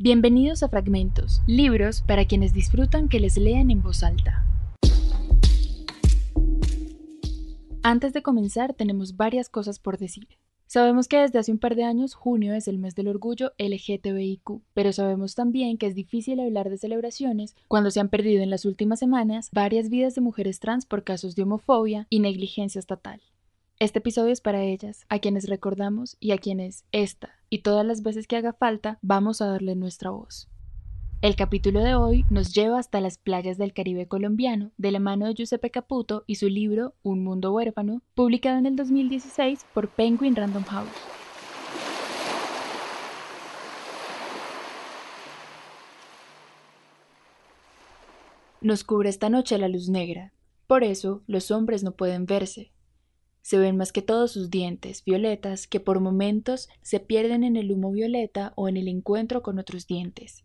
Bienvenidos a Fragmentos, libros para quienes disfrutan que les lean en voz alta. Antes de comenzar tenemos varias cosas por decir. Sabemos que desde hace un par de años junio es el mes del orgullo LGTBIQ, pero sabemos también que es difícil hablar de celebraciones cuando se han perdido en las últimas semanas varias vidas de mujeres trans por casos de homofobia y negligencia estatal. Este episodio es para ellas, a quienes recordamos y a quienes esta y todas las veces que haga falta vamos a darle nuestra voz. El capítulo de hoy nos lleva hasta las playas del Caribe colombiano de la mano de Giuseppe Caputo y su libro Un mundo huérfano, publicado en el 2016 por Penguin Random House. Nos cubre esta noche la luz negra, por eso los hombres no pueden verse, se ven más que todos sus dientes violetas que por momentos se pierden en el humo violeta o en el encuentro con otros dientes.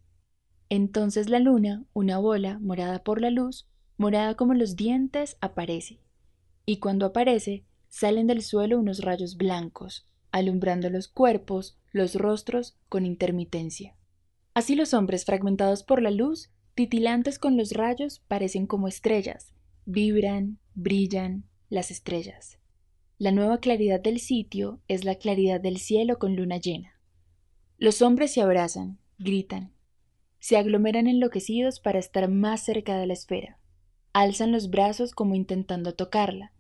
Entonces la luna, una bola morada por la luz, morada como los dientes, aparece. Y cuando aparece, salen del suelo unos rayos blancos, alumbrando los cuerpos, los rostros con intermitencia. Así los hombres fragmentados por la luz, titilantes con los rayos, parecen como estrellas, vibran, brillan las estrellas. La nueva claridad del sitio es la claridad del cielo con luna llena. Los hombres se abrazan, gritan, se aglomeran enloquecidos para estar más cerca de la esfera. Alzan los brazos como intentando tocarla.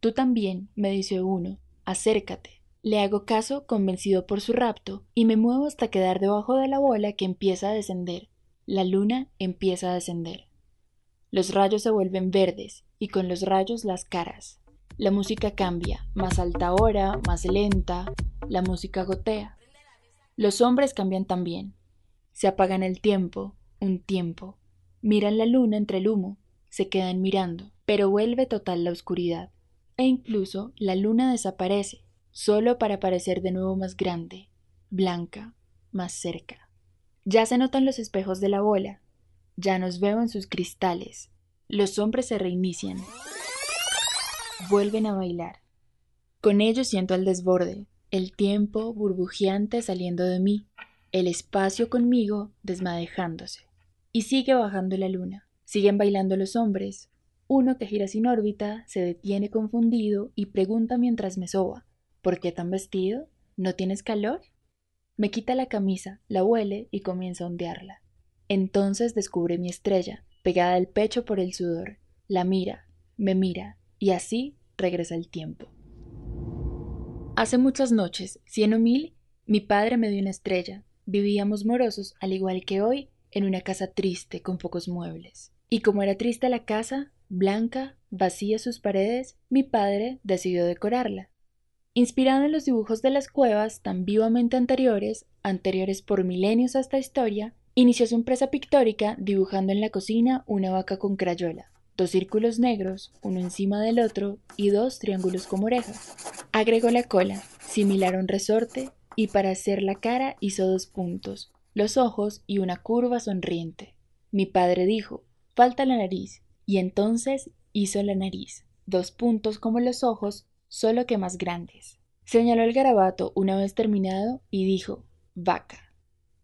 Tú también, me dice uno, acércate. Le hago caso, convencido por su rapto, y me muevo hasta quedar debajo de la bola que empieza a descender. La luna empieza a descender. Los rayos se vuelven verdes, y con los rayos las caras. La música cambia, más alta ahora, más lenta, la música gotea. Los hombres cambian también. Se apagan el tiempo, un tiempo. Miran la luna entre el humo, se quedan mirando, pero vuelve total la oscuridad. E incluso la luna desaparece, solo para aparecer de nuevo más grande, blanca, más cerca. Ya se notan los espejos de la bola, ya nos veo en sus cristales. Los hombres se reinician vuelven a bailar. Con ellos siento el desborde, el tiempo burbujeante saliendo de mí, el espacio conmigo desmadejándose. Y sigue bajando la luna. Siguen bailando los hombres. Uno que gira sin órbita se detiene confundido y pregunta mientras me soba ¿Por qué tan vestido? ¿No tienes calor? Me quita la camisa, la huele y comienza a ondearla. Entonces descubre mi estrella, pegada al pecho por el sudor. La mira, me mira, y así regresa el tiempo. Hace muchas noches, cien o mil, mi padre me dio una estrella. Vivíamos morosos, al igual que hoy, en una casa triste con pocos muebles. Y como era triste la casa, blanca, vacía sus paredes, mi padre decidió decorarla. Inspirado en los dibujos de las cuevas tan vivamente anteriores, anteriores por milenios a esta historia, inició su empresa pictórica dibujando en la cocina una vaca con crayola dos círculos negros, uno encima del otro, y dos triángulos como orejas. Agregó la cola, similar a un resorte, y para hacer la cara hizo dos puntos, los ojos y una curva sonriente. Mi padre dijo, falta la nariz, y entonces hizo la nariz, dos puntos como los ojos, solo que más grandes. Señaló el garabato una vez terminado y dijo, vaca.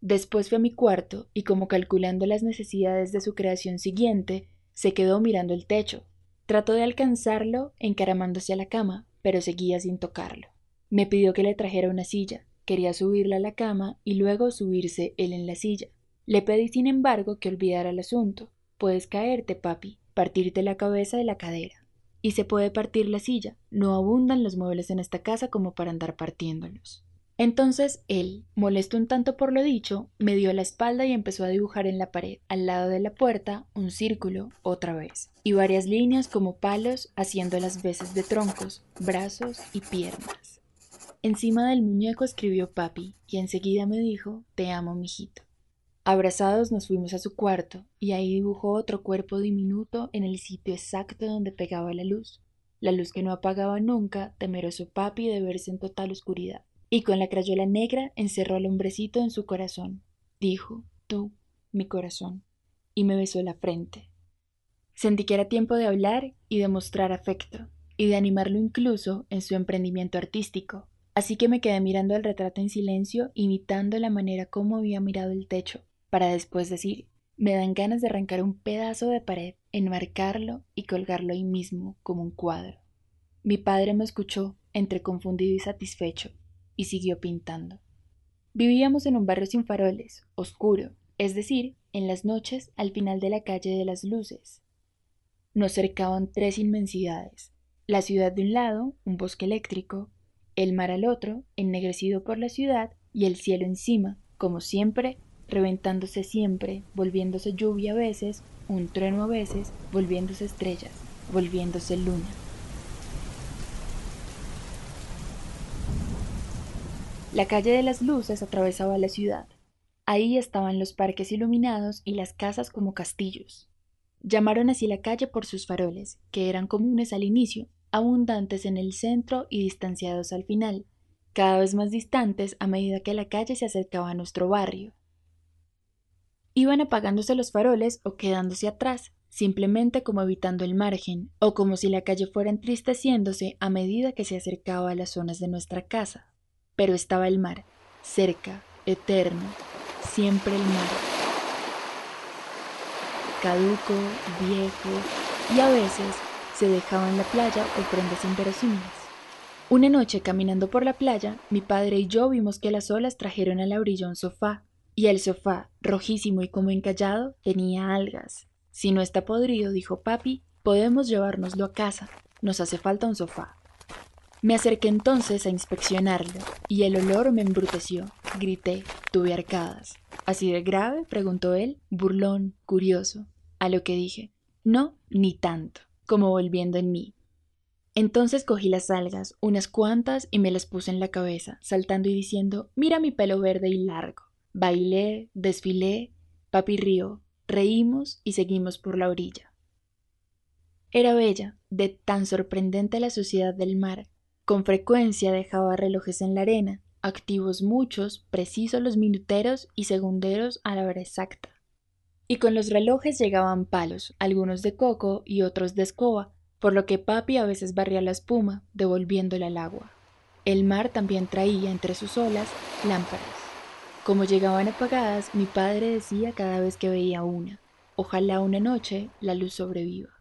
Después fue a mi cuarto y como calculando las necesidades de su creación siguiente, se quedó mirando el techo. Trató de alcanzarlo encaramándose a la cama, pero seguía sin tocarlo. Me pidió que le trajera una silla. Quería subirla a la cama y luego subirse él en la silla. Le pedí, sin embargo, que olvidara el asunto. Puedes caerte, papi, partirte la cabeza de la cadera. Y se puede partir la silla. No abundan los muebles en esta casa como para andar partiéndolos. Entonces él, molesto un tanto por lo dicho, me dio la espalda y empezó a dibujar en la pared, al lado de la puerta, un círculo, otra vez, y varias líneas como palos haciendo las veces de troncos, brazos y piernas. Encima del muñeco escribió papi y enseguida me dijo Te amo, mijito. Abrazados nos fuimos a su cuarto y ahí dibujó otro cuerpo diminuto en el sitio exacto donde pegaba la luz, la luz que no apagaba nunca, temeroso papi de verse en total oscuridad y con la crayola negra encerró al hombrecito en su corazón. Dijo, tú, mi corazón, y me besó la frente. Sentí que era tiempo de hablar y de mostrar afecto, y de animarlo incluso en su emprendimiento artístico, así que me quedé mirando el retrato en silencio, imitando la manera como había mirado el techo. para después decir, me dan ganas de arrancar un pedazo de pared, enmarcarlo y colgarlo ahí mismo como un cuadro. Mi padre me escuchó, entre confundido y satisfecho, y siguió pintando. Vivíamos en un barrio sin faroles, oscuro, es decir, en las noches al final de la calle de las luces. Nos cercaban tres inmensidades, la ciudad de un lado, un bosque eléctrico, el mar al otro, ennegrecido por la ciudad, y el cielo encima, como siempre, reventándose siempre, volviéndose lluvia a veces, un trueno a veces, volviéndose estrellas, volviéndose luna. La calle de las luces atravesaba la ciudad. Ahí estaban los parques iluminados y las casas como castillos. Llamaron así la calle por sus faroles, que eran comunes al inicio, abundantes en el centro y distanciados al final, cada vez más distantes a medida que la calle se acercaba a nuestro barrio. Iban apagándose los faroles o quedándose atrás, simplemente como evitando el margen, o como si la calle fuera entristeciéndose a medida que se acercaba a las zonas de nuestra casa. Pero estaba el mar, cerca, eterno, siempre el mar. Caduco, viejo, y a veces se dejaba en la playa o prendas inverosímiles. Una noche caminando por la playa, mi padre y yo vimos que las olas trajeron a la orilla un sofá, y el sofá, rojísimo y como encallado, tenía algas. Si no está podrido, dijo papi, podemos llevárnoslo a casa. Nos hace falta un sofá. Me acerqué entonces a inspeccionarlo, y el olor me embruteció. Grité, tuve arcadas. ¿Así de grave? preguntó él, burlón, curioso. A lo que dije, no, ni tanto, como volviendo en mí. Entonces cogí las algas, unas cuantas, y me las puse en la cabeza, saltando y diciendo, mira mi pelo verde y largo. Bailé, desfilé, papi rió, reímos y seguimos por la orilla. Era bella, de tan sorprendente la suciedad del mar, con frecuencia dejaba relojes en la arena, activos muchos, precisos los minuteros y segunderos a la hora exacta. Y con los relojes llegaban palos, algunos de coco y otros de escoba, por lo que papi a veces barría la espuma, devolviéndola al agua. El mar también traía entre sus olas lámparas. Como llegaban apagadas, mi padre decía cada vez que veía una, ojalá una noche la luz sobreviva.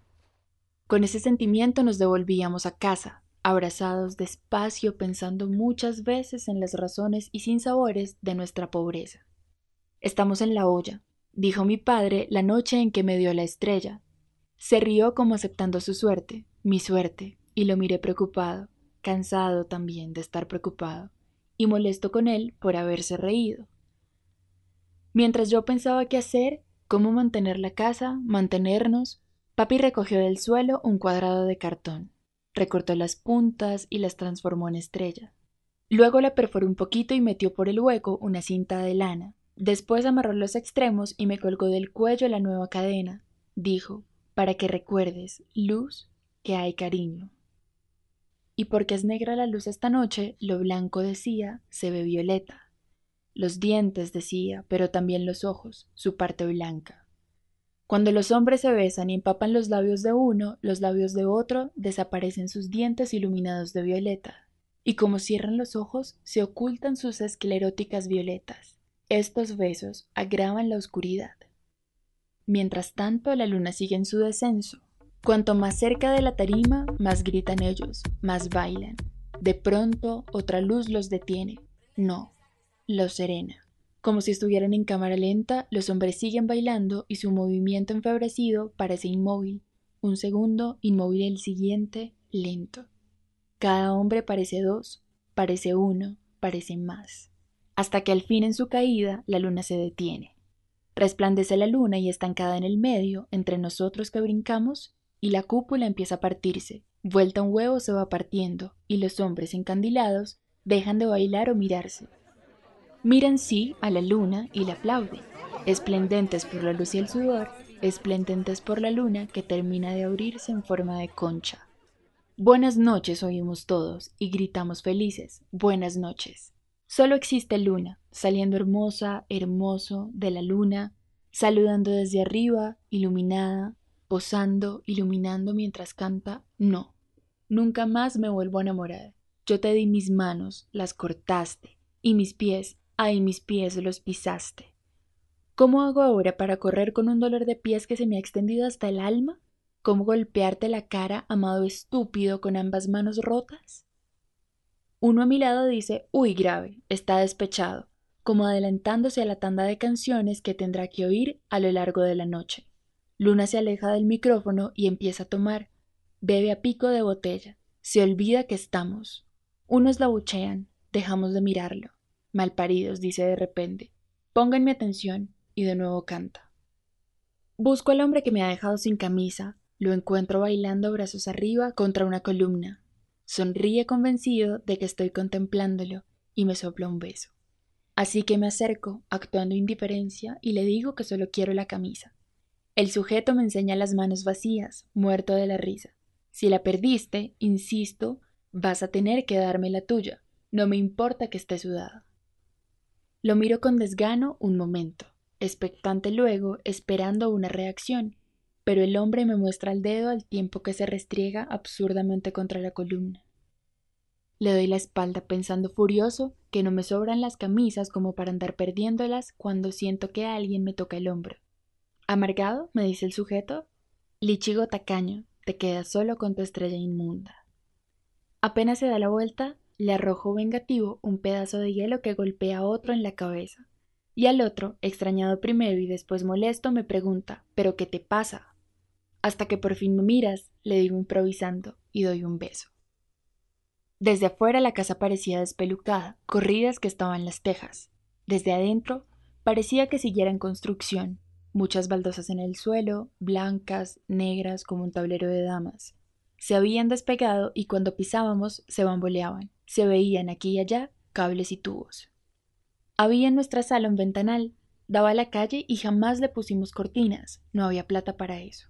Con ese sentimiento nos devolvíamos a casa, abrazados despacio pensando muchas veces en las razones y sinsabores de nuestra pobreza. Estamos en la olla, dijo mi padre la noche en que me dio la estrella. Se rió como aceptando su suerte, mi suerte, y lo miré preocupado, cansado también de estar preocupado, y molesto con él por haberse reído. Mientras yo pensaba qué hacer, cómo mantener la casa, mantenernos, papi recogió del suelo un cuadrado de cartón recortó las puntas y las transformó en estrella. Luego la perforó un poquito y metió por el hueco una cinta de lana. Después amarró los extremos y me colgó del cuello la nueva cadena. Dijo, para que recuerdes, luz, que hay cariño. Y porque es negra la luz esta noche, lo blanco decía, se ve violeta. Los dientes decía, pero también los ojos, su parte blanca. Cuando los hombres se besan y empapan los labios de uno, los labios de otro, desaparecen sus dientes iluminados de violeta. Y como cierran los ojos, se ocultan sus escleróticas violetas. Estos besos agravan la oscuridad. Mientras tanto, la luna sigue en su descenso. Cuanto más cerca de la tarima, más gritan ellos, más bailan. De pronto, otra luz los detiene. No, los serena. Como si estuvieran en cámara lenta, los hombres siguen bailando y su movimiento enfebrecido parece inmóvil. Un segundo, inmóvil el siguiente, lento. Cada hombre parece dos, parece uno, parece más. Hasta que al fin en su caída la luna se detiene. Resplandece la luna y estancada en el medio, entre nosotros que brincamos, y la cúpula empieza a partirse. Vuelta un huevo se va partiendo, y los hombres encandilados dejan de bailar o mirarse. Miran sí a la luna y la aplauden, esplendentes por la luz y el sudor, esplendentes por la luna que termina de abrirse en forma de concha. Buenas noches oímos todos y gritamos felices, buenas noches. Solo existe luna, saliendo hermosa, hermoso de la luna, saludando desde arriba, iluminada, posando, iluminando mientras canta, no. Nunca más me vuelvo a enamorar. Yo te di mis manos, las cortaste, y mis pies, Ay, mis pies los pisaste. ¿Cómo hago ahora para correr con un dolor de pies que se me ha extendido hasta el alma? ¿Cómo golpearte la cara, amado estúpido, con ambas manos rotas? Uno a mi lado dice, uy, grave, está despechado, como adelantándose a la tanda de canciones que tendrá que oír a lo largo de la noche. Luna se aleja del micrófono y empieza a tomar. Bebe a pico de botella. Se olvida que estamos. Unos la buchean. Dejamos de mirarlo. Malparidos, dice de repente. Pónganme atención. Y de nuevo canta. Busco al hombre que me ha dejado sin camisa. Lo encuentro bailando brazos arriba contra una columna. Sonríe convencido de que estoy contemplándolo y me sopla un beso. Así que me acerco, actuando indiferencia, y le digo que solo quiero la camisa. El sujeto me enseña las manos vacías, muerto de la risa. Si la perdiste, insisto, vas a tener que darme la tuya. No me importa que esté sudada. Lo miro con desgano un momento, expectante luego, esperando una reacción, pero el hombre me muestra el dedo al tiempo que se restriega absurdamente contra la columna. Le doy la espalda pensando furioso que no me sobran las camisas como para andar perdiéndolas cuando siento que alguien me toca el hombro. Amargado, me dice el sujeto, Lichigo tacaño, te quedas solo con tu estrella inmunda. Apenas se da la vuelta, le arrojo vengativo un pedazo de hielo que golpea a otro en la cabeza. Y al otro, extrañado primero y después molesto, me pregunta ¿Pero qué te pasa? Hasta que por fin me miras, le digo improvisando, y doy un beso. Desde afuera la casa parecía despelucada, corridas que estaban las tejas. Desde adentro parecía que siguiera en construcción, muchas baldosas en el suelo, blancas, negras como un tablero de damas. Se habían despegado y cuando pisábamos se bamboleaban. Se veían aquí y allá cables y tubos. Había en nuestra sala un ventanal, daba a la calle y jamás le pusimos cortinas, no había plata para eso.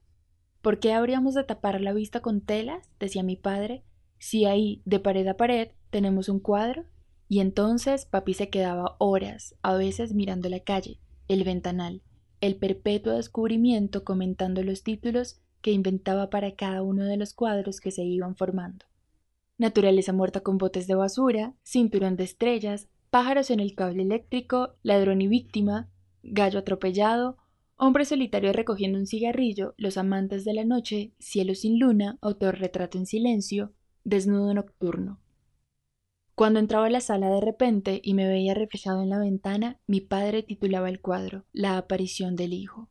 ¿Por qué habríamos de tapar la vista con telas? decía mi padre, si ahí, de pared a pared, tenemos un cuadro. Y entonces papi se quedaba horas, a veces mirando la calle, el ventanal, el perpetuo descubrimiento comentando los títulos que inventaba para cada uno de los cuadros que se iban formando. Naturaleza muerta con botes de basura, cinturón de estrellas, pájaros en el cable eléctrico, ladrón y víctima, gallo atropellado, hombre solitario recogiendo un cigarrillo, los amantes de la noche, cielo sin luna, autorretrato en silencio, desnudo nocturno. Cuando entraba a la sala de repente y me veía reflejado en la ventana, mi padre titulaba el cuadro La aparición del hijo.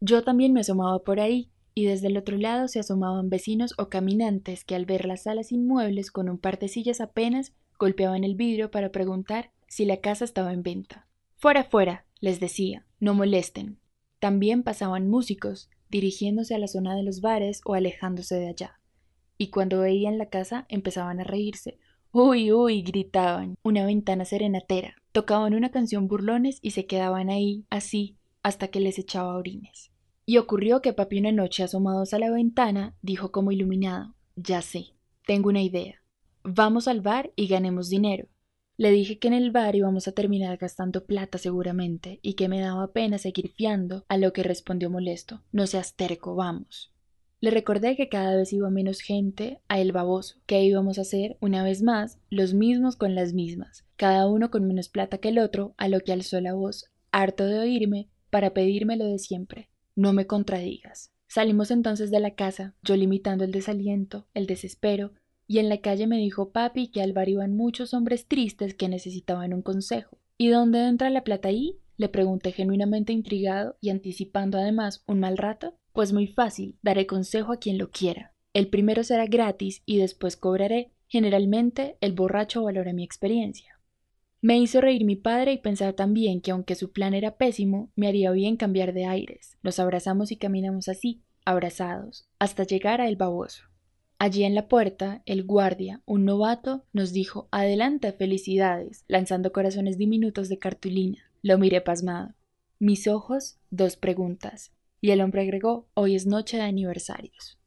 Yo también me asomaba por ahí, y desde el otro lado se asomaban vecinos o caminantes que al ver las salas inmuebles con un par de sillas apenas golpeaban el vidrio para preguntar si la casa estaba en venta. Fuera, fuera, les decía, no molesten. También pasaban músicos, dirigiéndose a la zona de los bares o alejándose de allá. Y cuando veían la casa empezaban a reírse Uy, uy, gritaban. Una ventana serenatera. Tocaban una canción burlones y se quedaban ahí, así, hasta que les echaba orines. Y ocurrió que papi una noche asomados a la ventana, dijo como iluminado, ya sé, tengo una idea. Vamos al bar y ganemos dinero. Le dije que en el bar íbamos a terminar gastando plata seguramente y que me daba pena seguir fiando, a lo que respondió molesto, no seas terco, vamos. Le recordé que cada vez iba menos gente a El Baboso, que íbamos a hacer, una vez más, los mismos con las mismas, cada uno con menos plata que el otro, a lo que alzó la voz, harto de oírme, para pedirme lo de siempre. No me contradigas. Salimos entonces de la casa, yo limitando el desaliento, el desespero, y en la calle me dijo papi que al bar iban muchos hombres tristes que necesitaban un consejo. ¿Y dónde entra la plata ahí? Le pregunté genuinamente intrigado y anticipando además un mal rato. Pues muy fácil, daré consejo a quien lo quiera. El primero será gratis y después cobraré. Generalmente el borracho valora mi experiencia. Me hizo reír mi padre y pensar también que aunque su plan era pésimo, me haría bien cambiar de aires. Nos abrazamos y caminamos así, abrazados, hasta llegar a El Baboso. Allí en la puerta, el guardia, un novato, nos dijo Adelante, felicidades, lanzando corazones diminutos de cartulina. Lo miré pasmado. Mis ojos, dos preguntas. Y el hombre agregó, hoy es noche de aniversarios.